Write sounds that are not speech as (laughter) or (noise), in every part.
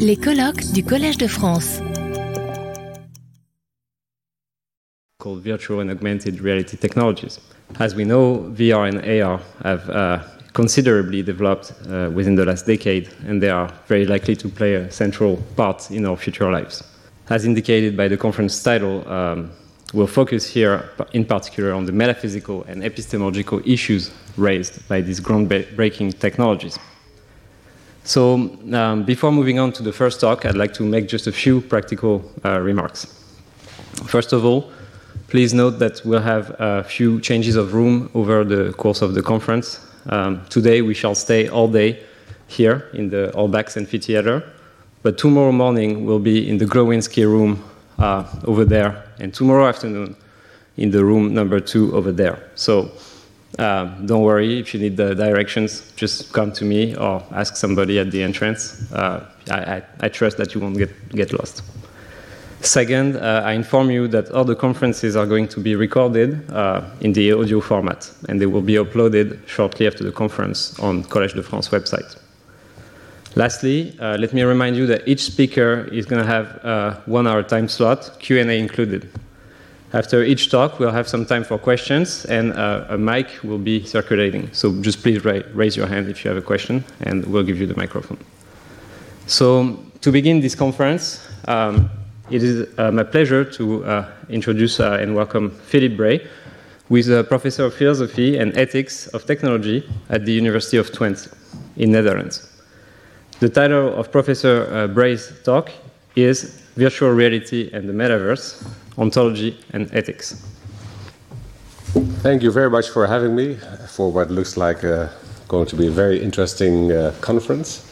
Les colloques du Collège de France. Called virtual and augmented reality technologies. As we know, VR and AR have uh, considerably developed uh, within the last decade, and they are very likely to play a central part in our future lives. As indicated by the conference title, um, we'll focus here in particular on the metaphysical and epistemological issues raised by these groundbreaking technologies. So, um, before moving on to the first talk, I'd like to make just a few practical uh, remarks. First of all, please note that we'll have a few changes of room over the course of the conference. Um, today, we shall stay all day here in the Halbwachs Amphitheater, but tomorrow morning, we'll be in the Glowinski room uh, over there, and tomorrow afternoon, in the room number two over there. So, um, don't worry, if you need the directions, just come to me or ask somebody at the entrance. Uh, I, I, I, trust that you won't get, get lost. Second, uh, I inform you that all the conferences are going to be recorded uh, in the audio format, and they will be uploaded shortly after the conference on Collège de France website. Lastly, uh, let me remind you that each speaker is going to have a one-hour time slot, Q&A included. After each talk, we'll have some time for questions, and uh, a mic will be circulating. So just please ra raise your hand if you have a question, and we'll give you the microphone. So to begin this conference, um, it is uh, my pleasure to uh, introduce uh, and welcome Philip Brey, who is a professor of philosophy and ethics of technology at the University of Twente in Netherlands. The title of Professor uh, Brey's talk is Virtual Reality and the Metaverse, ontology, and ethics. Thank you very much for having me for what looks like uh, going to be a very interesting uh, conference.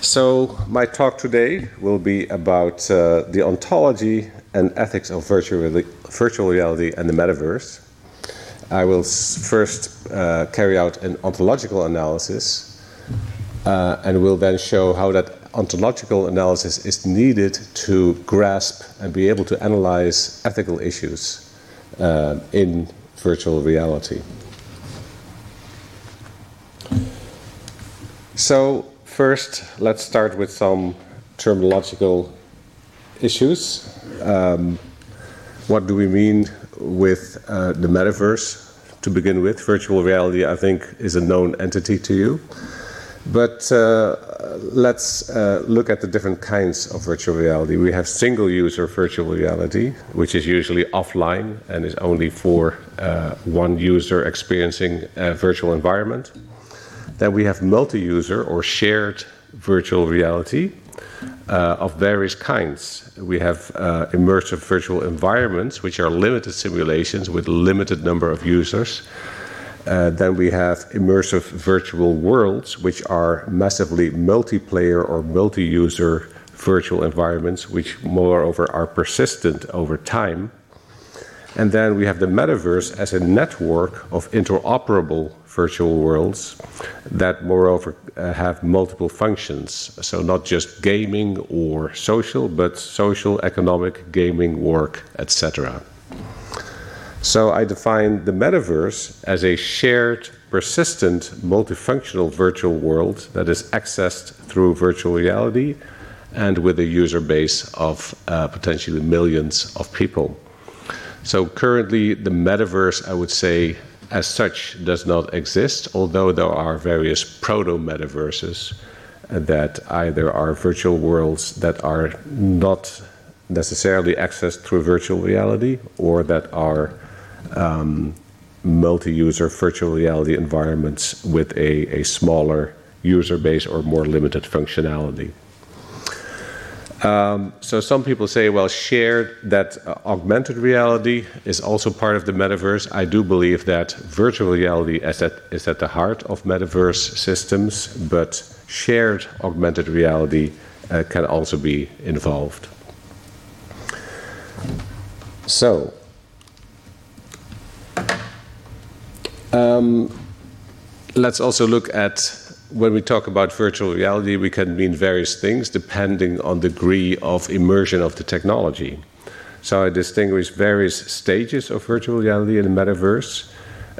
So, my talk today will be about uh, the ontology and ethics of virtual, virtual reality and the metaverse. I will first uh, carry out an ontological analysis uh, and will then show how that ontological analysis is needed to grasp and be able to analyze ethical issues uh, in virtual reality. So, first, let's start with some terminological issues. Um, what do we mean with uh, the metaverse? To begin with, virtual reality, I think, is a known entity to you. But uh, let's uh, look at the different kinds of virtual reality. We have single user virtual reality, which is usually offline and is only for uh, one user experiencing a virtual environment. Then we have multi user or shared virtual reality uh, of various kinds. We have uh, immersive virtual environments, which are limited simulations with limited number of users then we have immersive virtual worlds, which are massively multiplayer or multi user virtual environments, which moreover are persistent over time. And then we have the metaverse as a network of interoperable virtual worlds that, moreover, uh, have multiple functions. So, not just gaming or social, but social, economic, gaming, work, etc. So I define the metaverse as a shared, persistent, multifunctional virtual world that is accessed through virtual reality and with a user base of uh, potentially millions of people. So currently, the metaverse, I would say, as such, does not exist, although there are various proto metaverses that either are virtual worlds that are not necessarily accessed through virtual reality or that are um, multi-user virtual reality environments with a, a smaller user base or more limited functionality. Um, so some people say, well, shared that uh, augmented reality is also part of the metaverse. I do believe that virtual reality is at, is at the heart of metaverse systems, but shared augmented reality uh, can also be involved. So, Um, let's also look at when we talk about virtual reality, we can mean various things depending on the degree of immersion of the technology. So I distinguish various stages of virtual reality in the metaverse.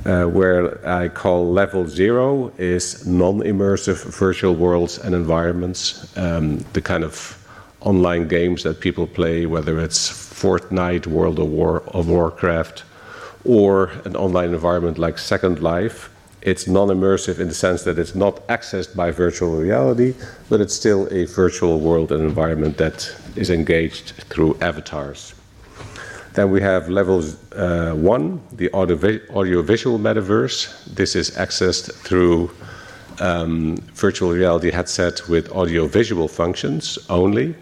Uh, where I call level zero is non immersive virtual worlds and environments, um, the kind of online games that people play, whether it's Fortnite, World of, War, of Warcraft, or an online environment like Second Life. It's non immersive in the sense that it's not accessed by virtual reality, but it's still a virtual world and environment that is engaged through avatars. Then we have level uh, one, the audio audiovisual metaverse. This is accessed through um, virtual reality headset with audiovisual functions only.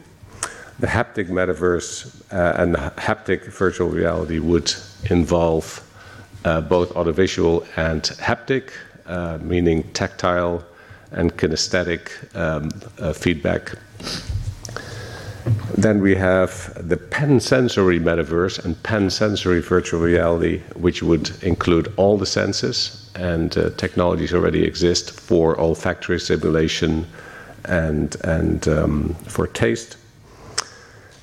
The haptic metaverse uh, and haptic virtual reality would involve uh, both audiovisual and haptic, uh, meaning tactile and kinesthetic um, uh, feedback then we have the pan-sensory metaverse and pan-sensory virtual reality, which would include all the senses, and uh, technologies already exist for olfactory simulation and and um, for taste.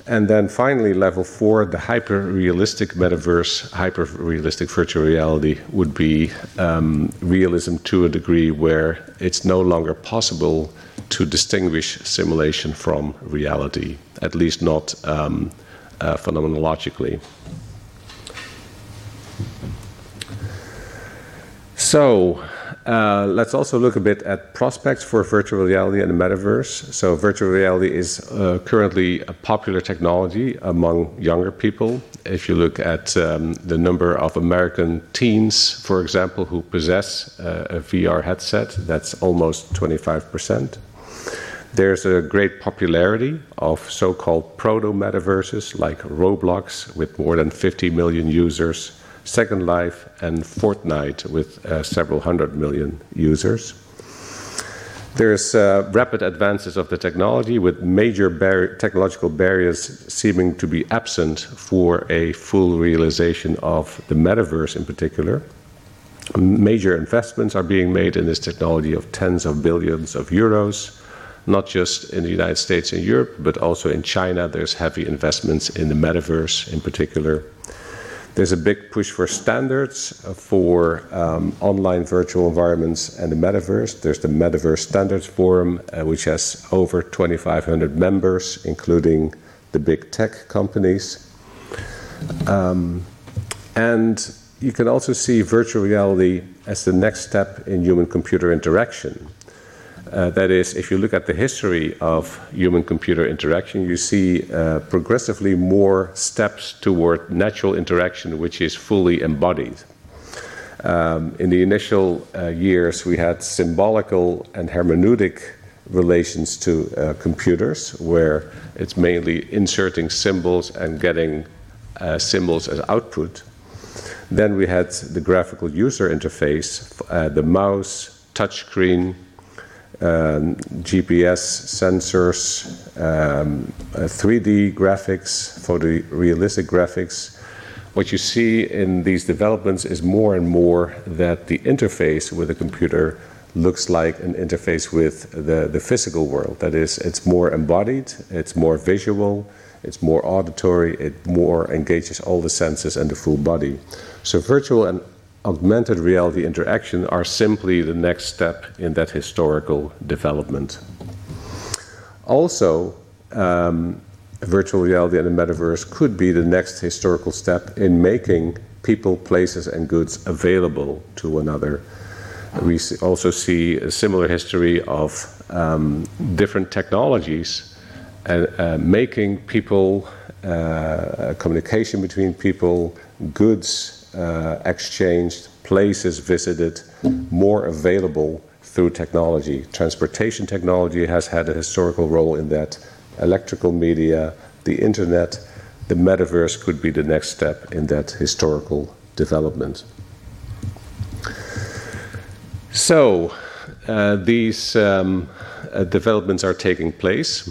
And then finally, level four, the hyper realistic metaverse, hyper realistic virtual reality would be um, realism to a degree where it's no longer possible to distinguish simulation from reality, at least not um, uh, phenomenologically. So, uh, let's also look a bit at prospects for virtual reality and the metaverse. So, virtual reality is uh, currently a popular technology among younger people. If you look at um, the number of American teens, for example, who possess uh, a VR headset, that's almost 25 percent. There's a great popularity of so called proto metaverses like Roblox with more than 50 million users, Second Life, and Fortnite with uh, several hundred million users. There's uh, rapid advances of the technology with major bar- technological barriers seeming to be absent for a full realization of the metaverse in particular. Major investments are being made in this technology of tens of billions of euros not just in the United States and Europe, but also in China. There's heavy investments in the metaverse in particular. There's a big push for standards for um, online virtual environments and the metaverse. There's the Metaverse Standards Forum, uh, which has over 2,500 members, including the big tech companies. Um, and you can also see virtual reality as the next step in human computer interaction. Uh, that is, if you look at the history of human computer interaction, you see uh, progressively more steps toward natural interaction, which is fully embodied. Um, in the initial uh, years, we had symbolical and hermeneutic relations to uh, computers, where it's mainly inserting symbols and getting uh, symbols as output. Then we had the graphical user interface, uh, the mouse, touchscreen, GPS sensors, um, uh, 3D graphics, photorealistic graphics. What you see in these developments is more and more that the interface with a computer looks like an interface with the, the physical world. That is, it's more embodied, it's more visual, it's more auditory, it more engages all the senses and the full body. So, virtual and augmented reality interaction are simply the next step in that historical development. Also, um, virtual reality and the metaverse could be the next historical step in making people, places, and goods available to one another. We also see a similar history of um, different technologies and uh, making people, uh, communication between people, goods, uh, exchanged, places visited, more available through technology. Transportation technology has had a historical role in that. Electrical media, the internet, the metaverse could be the next step in that historical development. So, uh, these um, uh, developments are taking place.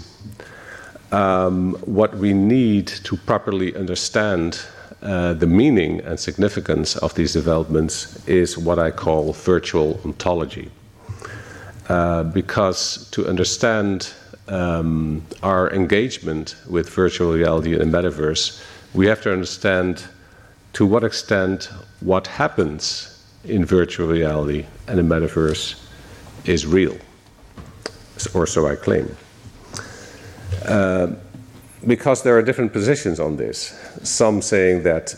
Um, what we need to properly understand uh, the meaning and significance of these developments is what I call virtual ontology. Uh, because to understand um, our engagement with virtual reality and the metaverse, we have to understand to what extent what happens in virtual reality and the metaverse is real, or so I claim. Uh, because there are different positions on this. Some saying that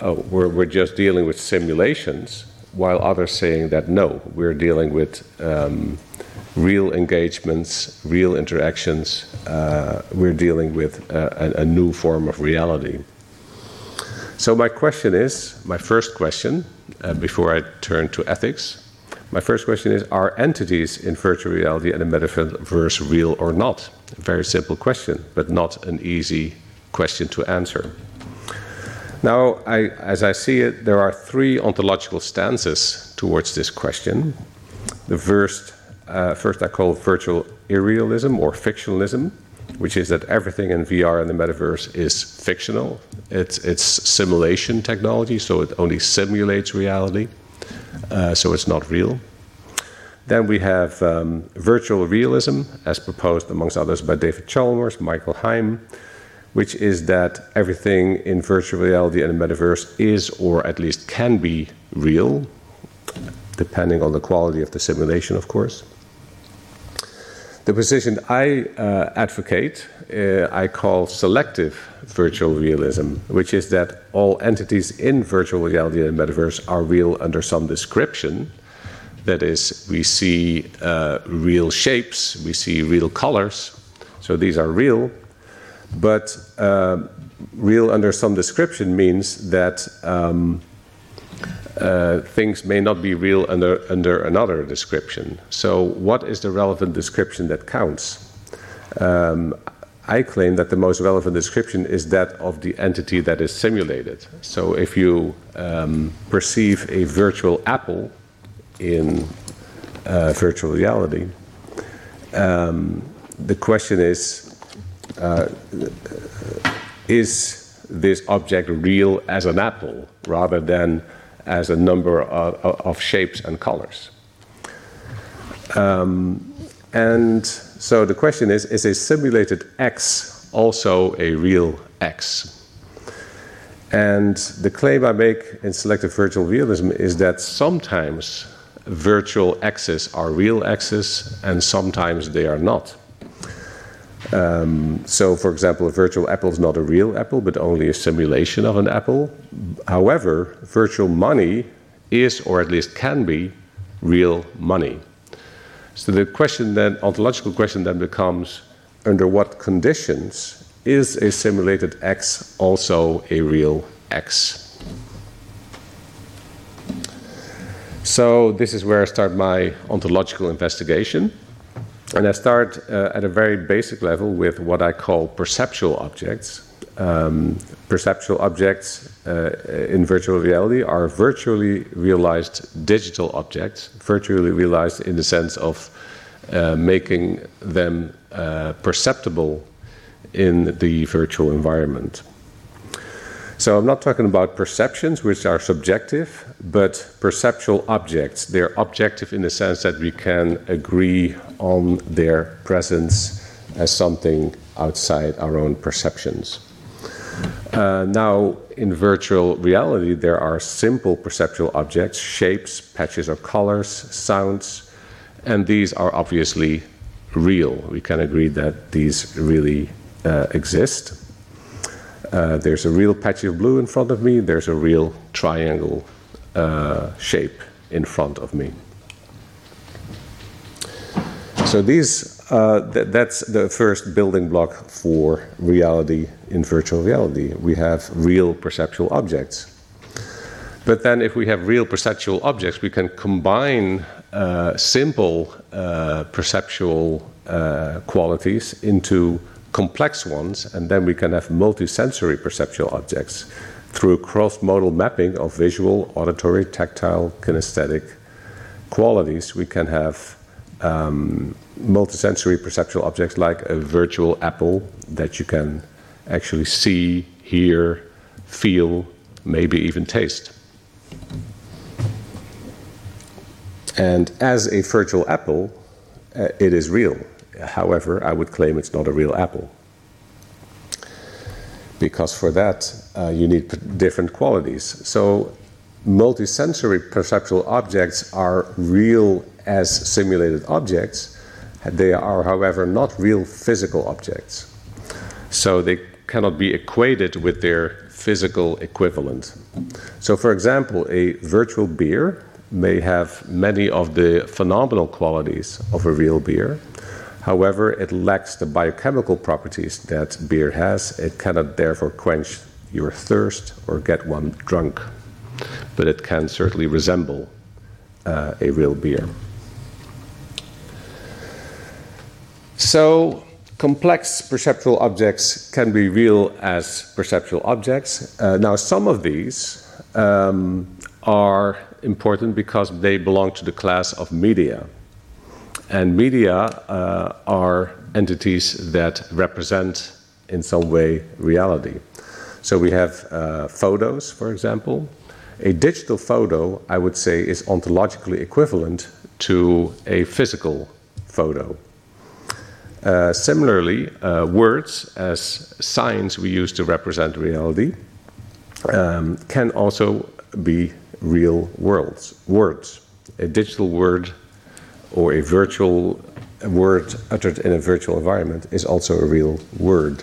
oh, we're, we're just dealing with simulations, while others saying that no, we're dealing with um, real engagements, real interactions. Uh, we're dealing with uh, a, a, new form of reality. So, my question is my first question, uh, before I turn to ethics, my first question is Are entities in virtual reality and the metaverse real or not? Very simple question, but not an easy question to answer. Now, I, as I see it, there are three ontological stances towards this question. The first, uh, first I call virtual irrealism or fictionalism, which is that everything in VR and the metaverse is fictional. It's, it's simulation technology, so it only simulates reality, uh, so it's not real. Then we have um, virtual realism, as proposed amongst others by David Chalmers, Michael Heim, which is that everything in virtual reality and the metaverse is, or at least can be, real, depending on the quality of the simulation, of course. The position I uh, advocate, uh, I call selective virtual realism, which is that all entities in virtual reality and metaverse are real under some description. That is, we see uh, real shapes, we see real colors, so these are real, but uh, real under some description means that um, uh, things may not be real under, under another description. So, what is the relevant description that counts? Um, I claim that the most relevant description is that of the entity that is simulated. So, if you um, perceive a virtual apple in uh, virtual reality, um, the question is uh, is this object real as an apple rather than as a number of, of shapes and colors? Um, and so the question is is a simulated X also a real X? And the claim I make in selective virtual realism is that sometimes virtual X's are real X's and sometimes they are not. Um, so, for example, a virtual apple is not a real apple, but only a simulation of an apple. However, virtual money is, or at least can be, real money. So the question then, ontological question then becomes, under what conditions is a simulated X also a real X? So this is where I start my ontological investigation. And I start uh, at a very basic level with what I call perceptual objects. Um, perceptual objects uh, in virtual reality are virtually realized digital objects, virtually realized in the sense of uh, making them uh, perceptible in the virtual environment. So I'm not talking about perceptions, which are subjective, but perceptual objects. They're objective in the sense that we can agree on their presence as something outside our own perceptions. Uh, now, in virtual reality, there are simple perceptual objects, shapes, patches of colors, sounds, and these are obviously real. We can agree that these really uh, exist. Uh, there's a real patch of blue in front of me, there's a real triangle uh, shape in front of me. So these, uh, th that's the first building block for reality in virtual reality. We have real perceptual objects. But then, if we have real perceptual objects, we can combine uh, simple uh, perceptual uh, qualities into complex ones, and then we can have multisensory perceptual objects through cross-modal mapping of visual, auditory, tactile, kinesthetic qualities. We can have um, multisensory perceptual objects like a virtual apple that you can actually see, hear, feel, maybe even taste. And as a virtual apple, uh, it is real. However, I would claim it's not a real apple. Because for that, uh, you need different qualities. So, multisensory perceptual objects are real as simulated objects. They are, however, not real physical objects. So they cannot be equated with their physical equivalent. So, for example, a virtual beer may have many of the phenomenal qualities of a real beer. However, it lacks the biochemical properties that beer has. It cannot therefore quench your thirst or get one drunk. But it can certainly resemble uh, a real beer. So, complex perceptual objects can be real as perceptual objects. Uh, now, some of these um, are important because they belong to the class of media. And media uh, are entities that represent, in some way, reality. So we have uh, photos, for example. A digital photo, I would say, is ontologically equivalent to a physical photo. Uh, similarly, uh, words, as signs we use to represent reality, um, can also be real worlds, words. A digital word or a virtual word uttered in a virtual environment is also a real word.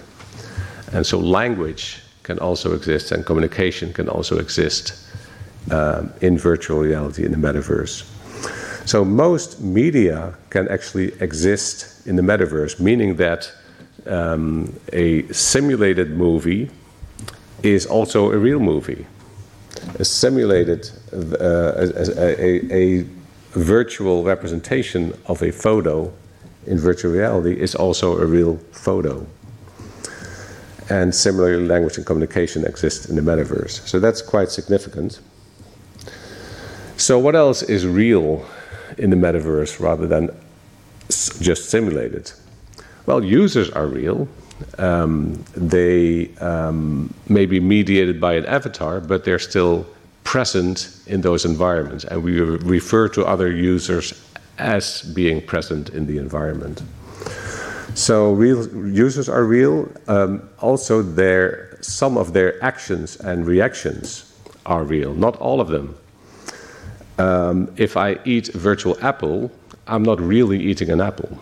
And so language can also exist and communication can also exist um, in virtual reality in the metaverse. So most media can actually exist in the metaverse, meaning that um, a simulated movie is also a real movie a simulated, uh, a, a, a, virtual representation of a photo in virtual reality is also a real photo. And similarly, language and communication exist in the metaverse. So that's quite significant. So, what else is real in the metaverse rather than just simulated? Well, users are real. Um, they um, may be mediated by an avatar, but they're still present in those environments. And we refer to other users as being present in the environment. So real users are real. Um, also, their some of their actions and reactions are real. Not all of them. Um, if I eat a virtual apple, I'm not really eating an apple.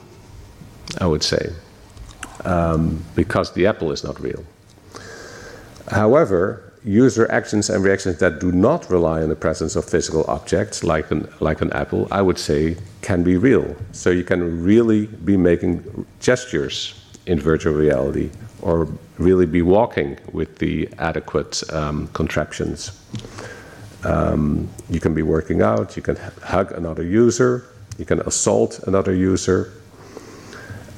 I would say um, because the apple is not real. However, user actions and reactions that do not rely on the presence of physical objects, like an, like an apple, I would say can be real. So you can really be making gestures in virtual reality or really be walking with the adequate um, contraptions. Um, you can be working out, you can hug another user, you can assault another user,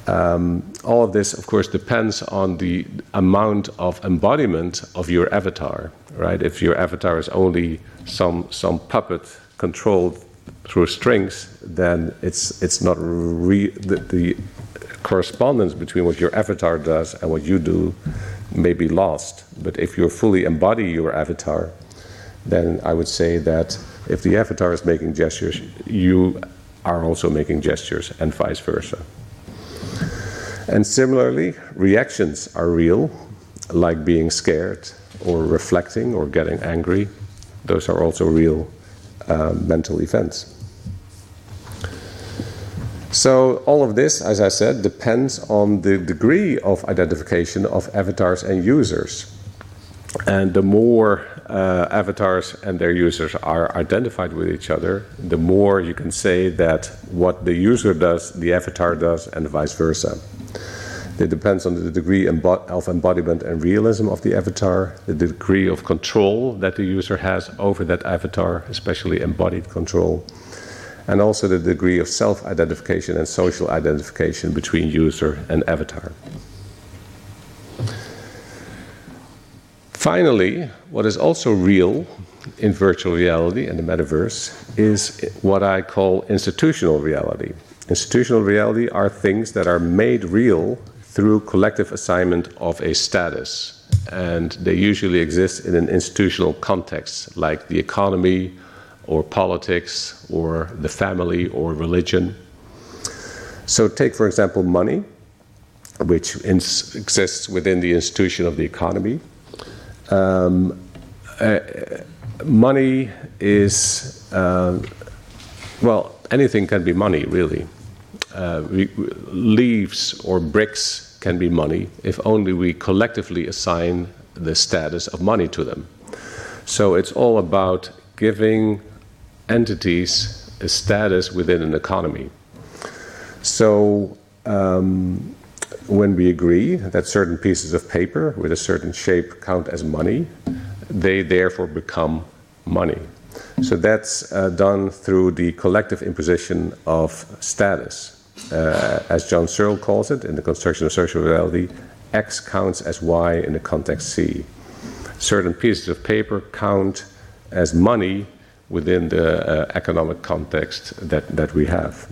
Um, all of this, of course, depends on the amount of embodiment of your avatar, right? If your avatar is only some some puppet controlled through strings, then it's it's not re- the, the correspondence between what your avatar does and what you do may be lost. But if you fully embody your avatar, then I would say that if the avatar is making gestures, you are also making gestures, and vice versa. And similarly, reactions are real, like being scared or reflecting or getting angry. Those are also real uh, mental events. So, all of this, as I said, depends on the degree of identification of avatars and users. And the more uh, avatars and their users are identified with each other, the more you can say that what the user does, the avatar does, and vice versa. It depends on the degree of embodiment and realism of the avatar, the degree of control that the user has over that avatar, especially embodied control, and also the degree of self identification and social identification between user and avatar. Finally, what is also real in virtual reality and the metaverse is what I call institutional reality. Institutional reality are things that are made real through collective assignment of a status. And they usually exist in an institutional context, like the economy, or politics, or the family, or religion. So, take for example money, which exists within the institution of the economy. Um, uh, money is, uh, well, anything can be money, really. Uh, leaves or bricks can be money if only we collectively assign the status of money to them. So it's all about giving entities a status within an economy. So um, when we agree that certain pieces of paper with a certain shape count as money, they therefore become money. So that's uh, done through the collective imposition of status. Uh, as John Searle calls it in the construction of social reality, X counts as Y in the context C. Certain pieces of paper count as money within the uh, economic context that, that we have.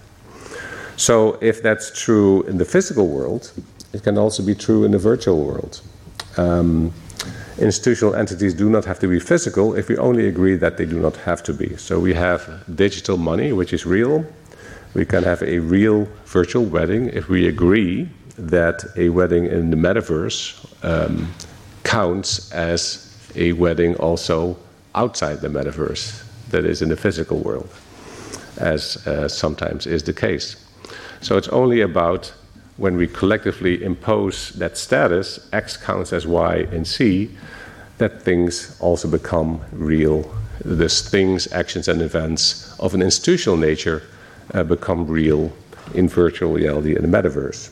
So, if that's true in the physical world, it can also be true in the virtual world. Um, institutional entities do not have to be physical if we only agree that they do not have to be. So, we have digital money, which is real. We can have a real virtual wedding if we agree that a wedding in the metaverse um, counts as a wedding also outside the metaverse, that is, in the physical world, as uh, sometimes is the case. So it's only about when we collectively impose that status, X counts as Y and C, that things also become real. These things, actions, and events of an institutional nature uh, become real in virtual reality in the metaverse.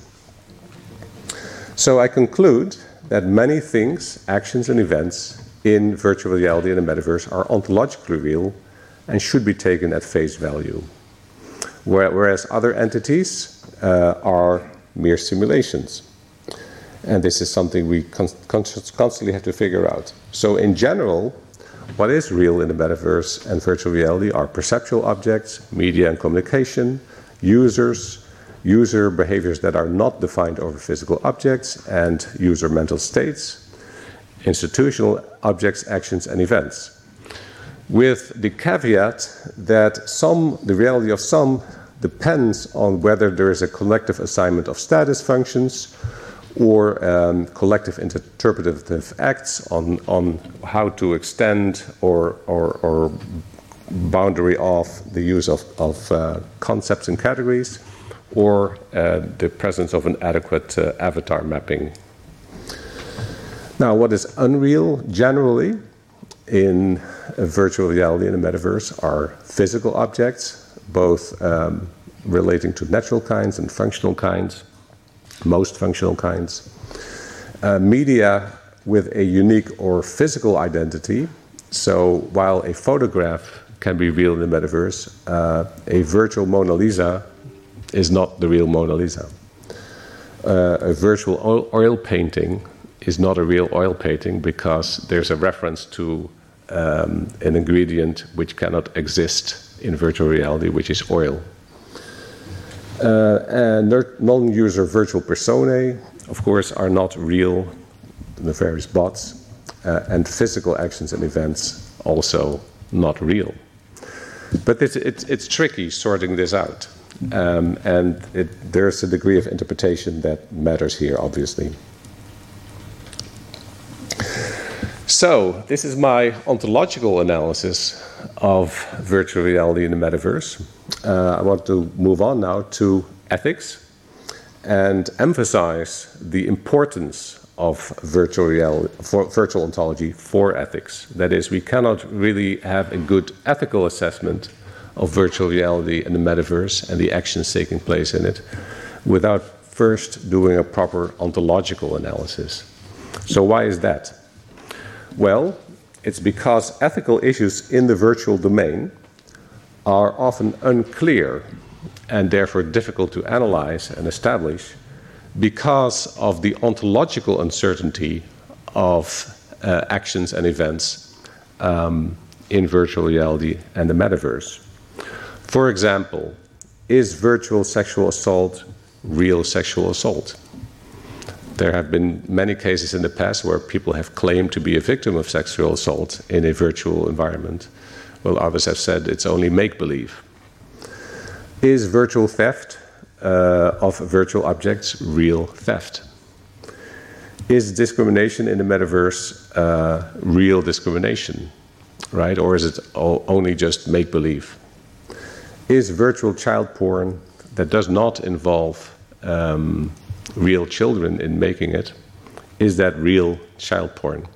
So I conclude that many things, actions, and events in virtual reality and the metaverse are ontologically real and should be taken at face value whereas other entities uh, are mere simulations. And this is something we con- constantly have to figure out. So, in general, what is real in the metaverse and virtual reality are perceptual objects, media and communication, users, user behaviors that are not defined over physical objects, and user mental states, institutional objects, actions, and events. With the caveat that some, the reality of some depends on whether there is a collective assignment of status functions or um, collective interpretative acts on, on how to extend or, or, or boundary off the use of, of uh, concepts and categories or uh, the presence of an adequate uh, avatar mapping. Now, what is unreal generally in virtual reality and the metaverse are physical objects both um, relating to natural kinds and functional kinds, most functional kinds. Uh, media with a unique or physical identity. So while a photograph can be real in the metaverse, uh, a virtual Mona Lisa is not the real Mona Lisa. Uh, a virtual oil, oil, painting is not a real oil painting because there's a reference to um, an ingredient which cannot exist in virtual reality, which is oil. Uh, and non user virtual personae, of course, are not real, the bots, uh, and physical actions and events also not real. But it's, it's, it's tricky sorting this out. Um, and it, there's a degree of interpretation that matters here, obviously. So, this is my ontological analysis of virtual reality in the metaverse. Uh, I want to move on now to ethics and emphasize the importance of virtual reality, virtual ontology for ethics. That is, we cannot really have a good ethical assessment of virtual reality and the metaverse and the actions taking place in it without first doing a proper ontological analysis. So, why is that? Well, it's because ethical issues in the virtual domain are often unclear and therefore difficult to analyze and establish because of the ontological uncertainty of uh, actions and events um, in virtual reality and the metaverse. For example, is virtual sexual assault real sexual assault? There have been many cases in the past where people have claimed to be a victim of sexual assault in a virtual environment, while others have said it's only make believe. Is virtual theft uh, of virtual objects real theft? Is discrimination in the metaverse uh, real discrimination? right? Or is it only just make believe? Is virtual child porn that does not involve um, real children in making it, is that real child porn?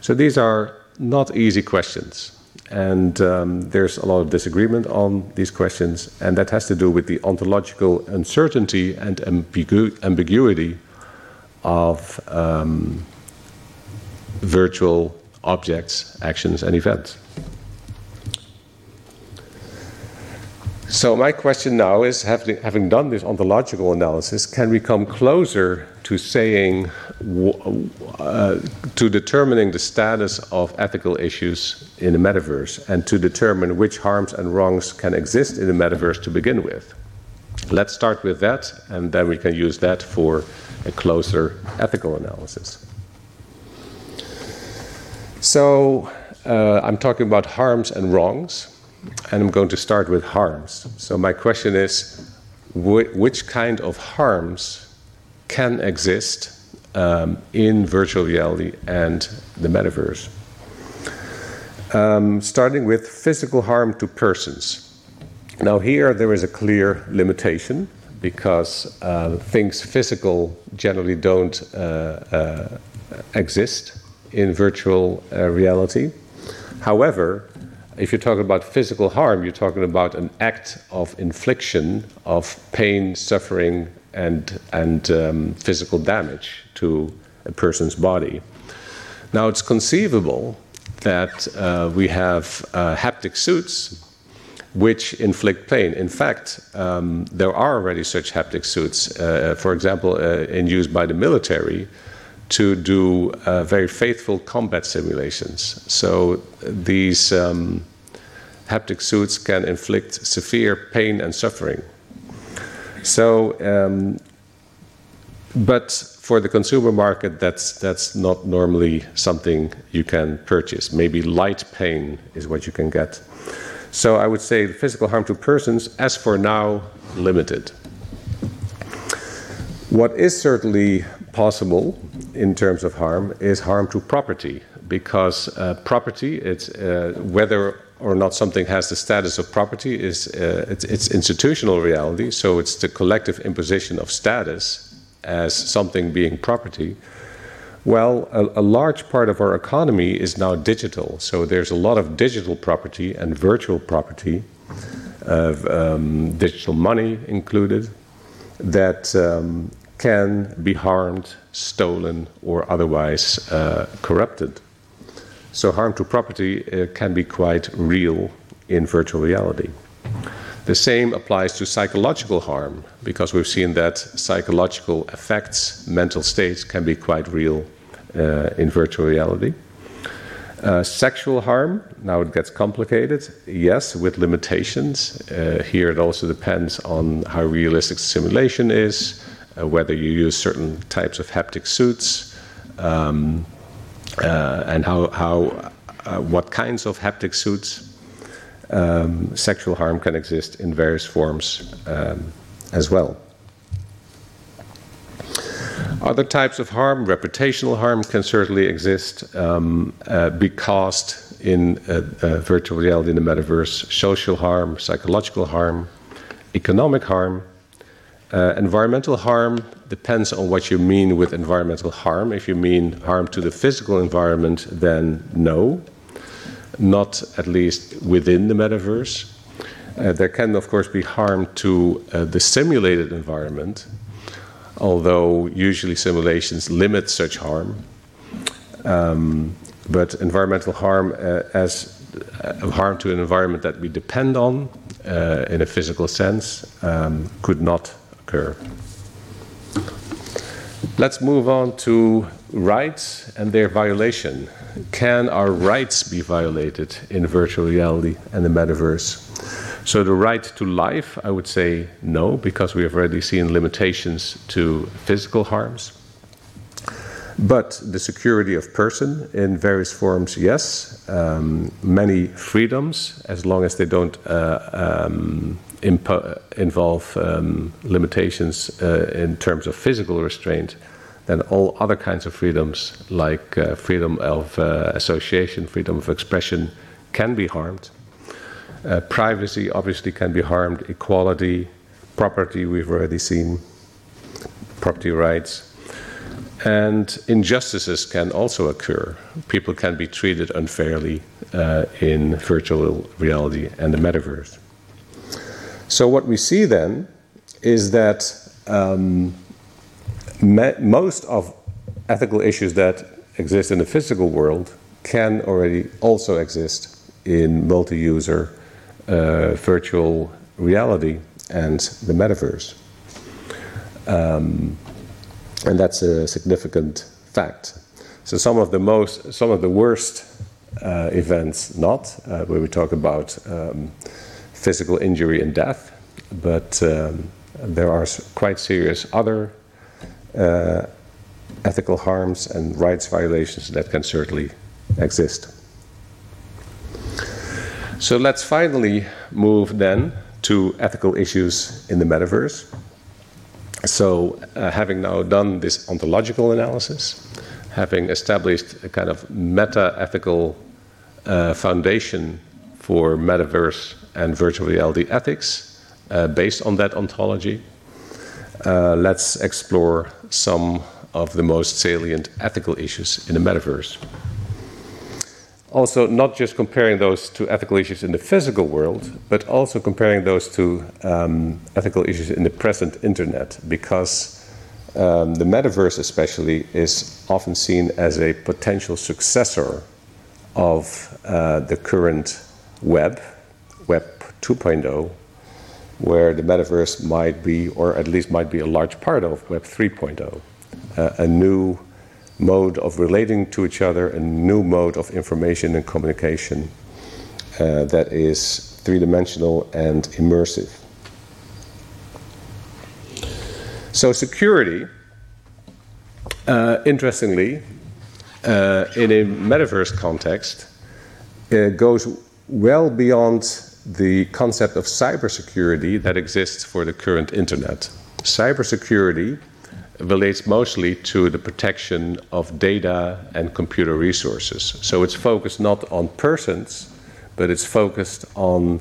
So these are not easy questions. And um, there's a lot of disagreement on these questions, and that has to do with the ontological uncertainty and ambigu ambiguity of um, virtual objects, actions, and events. So, my question now is having, done this ontological analysis, can we come closer to saying, uh, to determining the status of ethical issues in the metaverse and to determine which harms and wrongs can exist in the metaverse to begin with? Let's start with that, and then we can use that for a closer ethical analysis. So, uh, I'm talking about harms and wrongs and I'm going to start with harms. So, my question is wh- which kind of harms can exist um, in virtual reality and the metaverse? Um, starting with physical harm to persons. Now, here there is a clear limitation because uh, things physical generally don't uh, uh, exist in virtual uh, reality. However, if you're talking about physical harm, you're talking about an act of infliction of pain, suffering, and, and um, physical damage to a person's body. Now, it's conceivable that uh, we have uh, haptic suits which inflict pain. In fact, um, there are already such haptic suits, uh, for example, uh, in use by the military to do uh, very faithful combat simulations. So these um, haptic suits can inflict severe pain and suffering. So, um, but for the consumer market, that's that's not normally something you can purchase. Maybe light pain is what you can get. So I would say physical harm to persons, as for now, limited. What is certainly possible in terms of harm is harm to property, because uh, property, it's uh, whether or not something has the status of property is uh, it's, it's, institutional reality. So it's the collective imposition of status as something being property. Well, a, a, large part of our economy is now digital. So there's a lot of digital property and virtual property, of um, digital money included, that um, can be harmed, stolen, or otherwise uh, corrupted. So, harm to property uh, can be quite real in virtual reality. The same applies to psychological harm, because we've seen that psychological effects, mental states, can be quite real uh, in virtual reality. Uh, sexual harm, now it gets complicated, yes, with limitations. Uh, here it also depends on how realistic the simulation is, uh, whether you use certain types of haptic suits. Um, uh, and how, how uh, what kinds of haptic suits um, sexual harm can exist in various forms um, as well. Other types of harm, reputational harm, can certainly exist, um, uh, be caused in uh, uh, virtual reality in the metaverse. Social harm, psychological harm, economic harm, uh, environmental harm depends on what you mean with environmental harm. If you mean harm to the physical environment, then no, not at least within the metaverse. There can, of course, be harm to the simulated environment, although usually simulations limit such harm. Um, but environmental harm uh, as uh, harm to an environment that we depend on uh, in a physical sense um, could not occur. Let's move on to rights and their violation. Can our rights be violated in virtual reality and the metaverse? So, the right to life, I would say no, because we have already seen limitations to physical harms. But the security of person in various forms, yes. Um, many freedoms, as long as they don't uh, um, involve um, limitations uh, in terms of physical restraint, then all other kinds of freedoms, like uh, freedom of uh, association, freedom of expression, can be harmed. Uh, privacy obviously can be harmed, equality, property, we've already seen, property rights. And injustices can also occur. People can be treated unfairly uh, in virtual reality and the metaverse. So, what we see then is that um, most of ethical issues that exist in the physical world can already also exist in multi user uh, virtual reality and the metaverse. Um, and that's a significant fact. So some of the most, some of the worst uh, events, not uh, where we talk about um, physical injury and death, but um, there are quite serious other uh, ethical harms and rights violations that can certainly exist. So let's finally move then to ethical issues in the metaverse. So, uh, having now done this ontological analysis, having established a kind of meta ethical uh, foundation for metaverse and virtual reality ethics uh, based on that ontology, uh, let's explore some of the most salient ethical issues in the metaverse. Also, not just comparing those to ethical issues in the physical world, but also comparing those to um, ethical issues in the present internet, because um, the metaverse, especially, is often seen as a potential successor of uh, the current web, Web 2.0, where the metaverse might be, or at least might be a large part of Web 3.0, uh, a new mode of relating to each other, a new mode of information and communication uh, that is three dimensional and immersive. So, security, uh, interestingly, uh, in a metaverse context, uh, goes well beyond the concept of cybersecurity that exists for the current internet. Cybersecurity relates mostly to the protection of data and computer resources. So it's focused not on persons, but it's focused on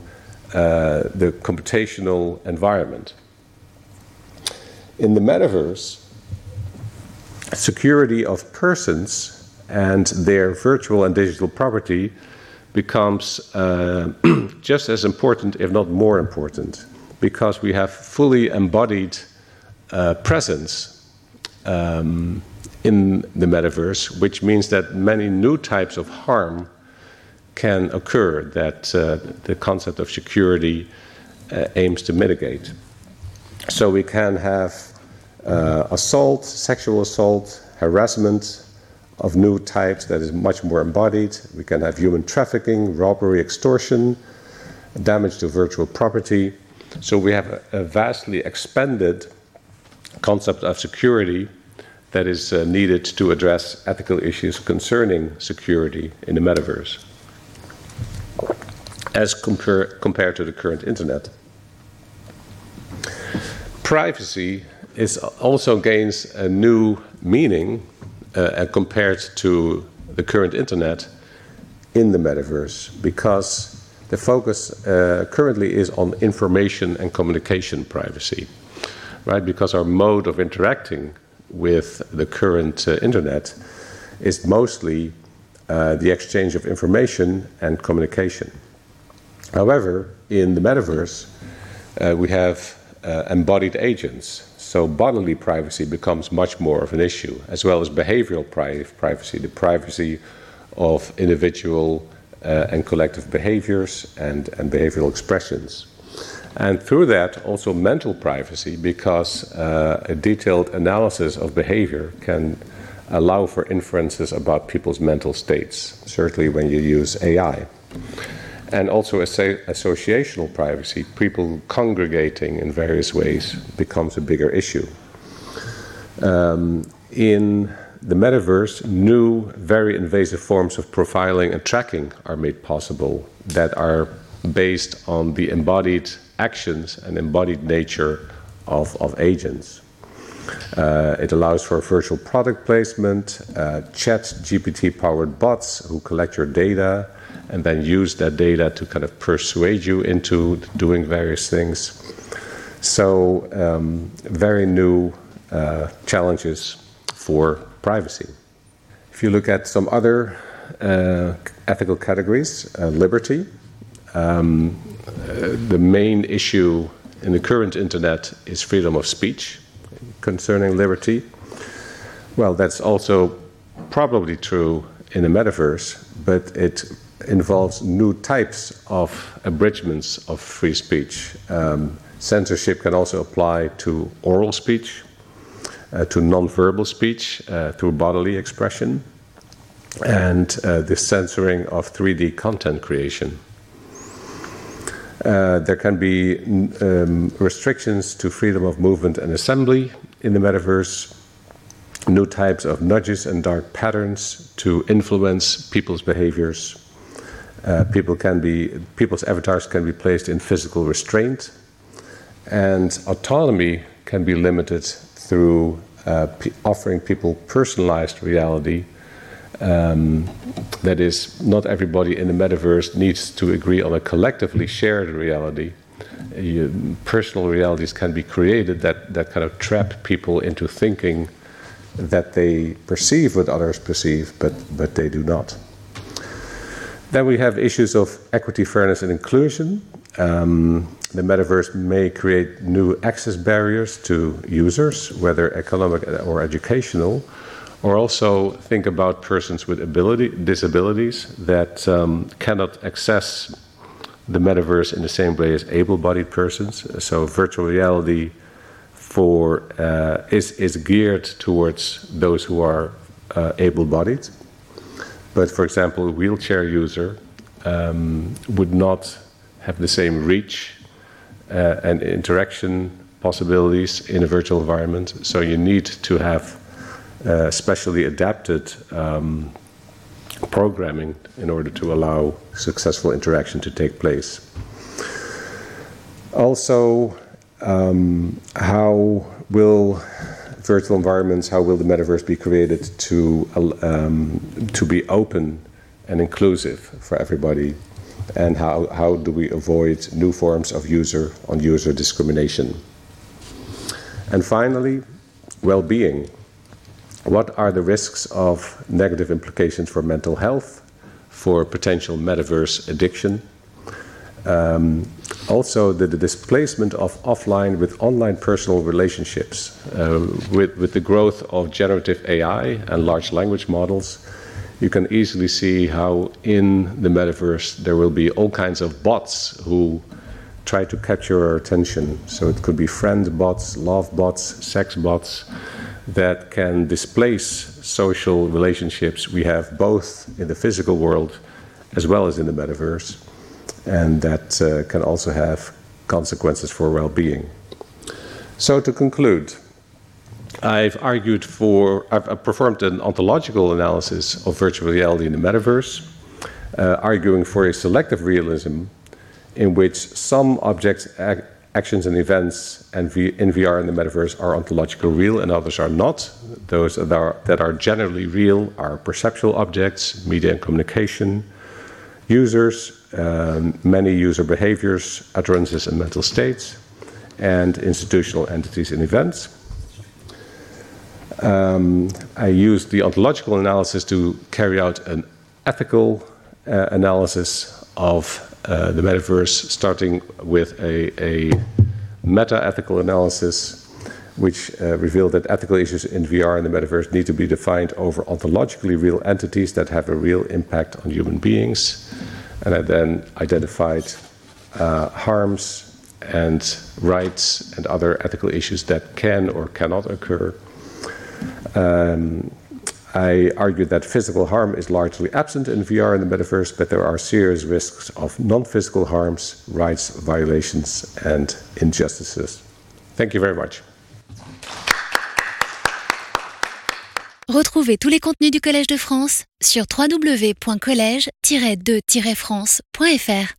uh, the computational environment. In the metaverse, security of persons and their virtual and digital property becomes uh, (clears throat) just as important, if not more important, because we have fully embodied uh, presence um, in the metaverse, which means that many new types of harm can occur that uh, the concept of security uh, aims to mitigate. So we can have uh, assault, sexual assault, harassment of new types that is much more embodied. We can have human trafficking, robbery, extortion, damage to virtual property. So we have a, a vastly expanded concept of security that is uh, needed to address ethical issues concerning security in the metaverse as compare, compared to the current internet. Privacy is also gains a new meaning uh, compared to the current internet in the metaverse because the focus uh, currently is on information and communication privacy, right? Because our mode of interacting with the current uh, internet is mostly uh, the exchange of information and communication. However, in the metaverse, uh, we have embodied agents. So bodily privacy becomes much more of an issue, as well as behavioral pri- privacy, the privacy of individual uh, and collective behaviors and, and behavioral expressions. And through that, also mental privacy, because uh, a detailed analysis of behavior can allow for inferences about people's mental states, certainly when you use AI. And also associational privacy, people congregating in various ways becomes a bigger issue. Um, in the metaverse, new, very invasive forms of profiling and tracking are made possible that are based on the embodied actions and embodied nature of, of agents. Uh, it allows for virtual product placement, uh, ChatGPT powered bots who collect your data and then use that data to kind of persuade you into doing various things. So, um, very new uh, challenges for privacy. If you look at some other uh, ethical categories, uh, liberty, um, uh, the main issue in the current internet is freedom of speech concerning liberty. Well, that's also probably true in the metaverse, but it involves new types of abridgments of free speech. Um, censorship can also apply to oral speech, uh, to nonverbal speech uh, through bodily expression, and uh, the censoring of 3D content creation. Uh, there can be um, restrictions to freedom of movement and assembly in the metaverse, new types of nudges and dark patterns to influence people's behaviors. Uh, people can be people's avatars can be placed in physical restraint, and autonomy can be limited through uh, offering people personalized reality. Um, that is, not everybody in the metaverse needs to agree on a collectively shared reality. You, personal realities can be created that, that kind of trap people into thinking that they perceive what others perceive, but, but they do not. Then we have issues of equity, fairness, and inclusion. Um, the metaverse may create new access barriers to users, whether economic or educational, or also think about persons with ability, disabilities that um, cannot access the metaverse in the same way as able-bodied persons. So virtual reality for uh, is is geared towards those who are uh, able-bodied. But for example, a wheelchair user um, would not have the same reach uh, and interaction possibilities in a virtual environment. So you need to have uh, specially adapted um, programming in order to allow successful interaction to take place. Also, um, how will virtual environments, how will the metaverse be created to, um, to be open and inclusive for everybody? And how, how do we avoid new forms of user on user discrimination? And finally, well being. What are the risks of negative implications for mental health, for potential metaverse addiction? Um, also, the, the, displacement of offline with online personal relationships. Uh, with, with the growth of generative AI and large language models, you can easily see how in the metaverse there will be all kinds of bots who try to capture our attention. So it could be friend bots, love bots, sex bots that can displace social relationships we have both in the physical world as well as in the metaverse, and that uh, can also have consequences for well being. So, to conclude, I've argued for, I've performed an ontological analysis of virtual reality in the metaverse, uh, arguing for a selective realism in which some objects act actions and events and v in VR and the metaverse are ontologically real and others are not. Those that are, that are generally real are perceptual objects, media and communication, users, um, many user behaviors, utterances, and mental states, and institutional entities and events. Um, I used the ontological analysis to carry out an ethical uh, analysis of uh, the metaverse, starting with a, a meta ethical analysis, which uh, revealed that ethical issues in VR and the metaverse need to be defined over ontologically real entities that have a real impact on human beings. And I then identified uh, harms and rights and other ethical issues that can or cannot occur. Um, I argued that physical harm is largely absent in VR and the metaverse, but there are serious risks of non physical harms, rights violations, and injustices. Thank you very much. Retrouvez tous les contenus du Collège de France sur www.college-de-france.fr.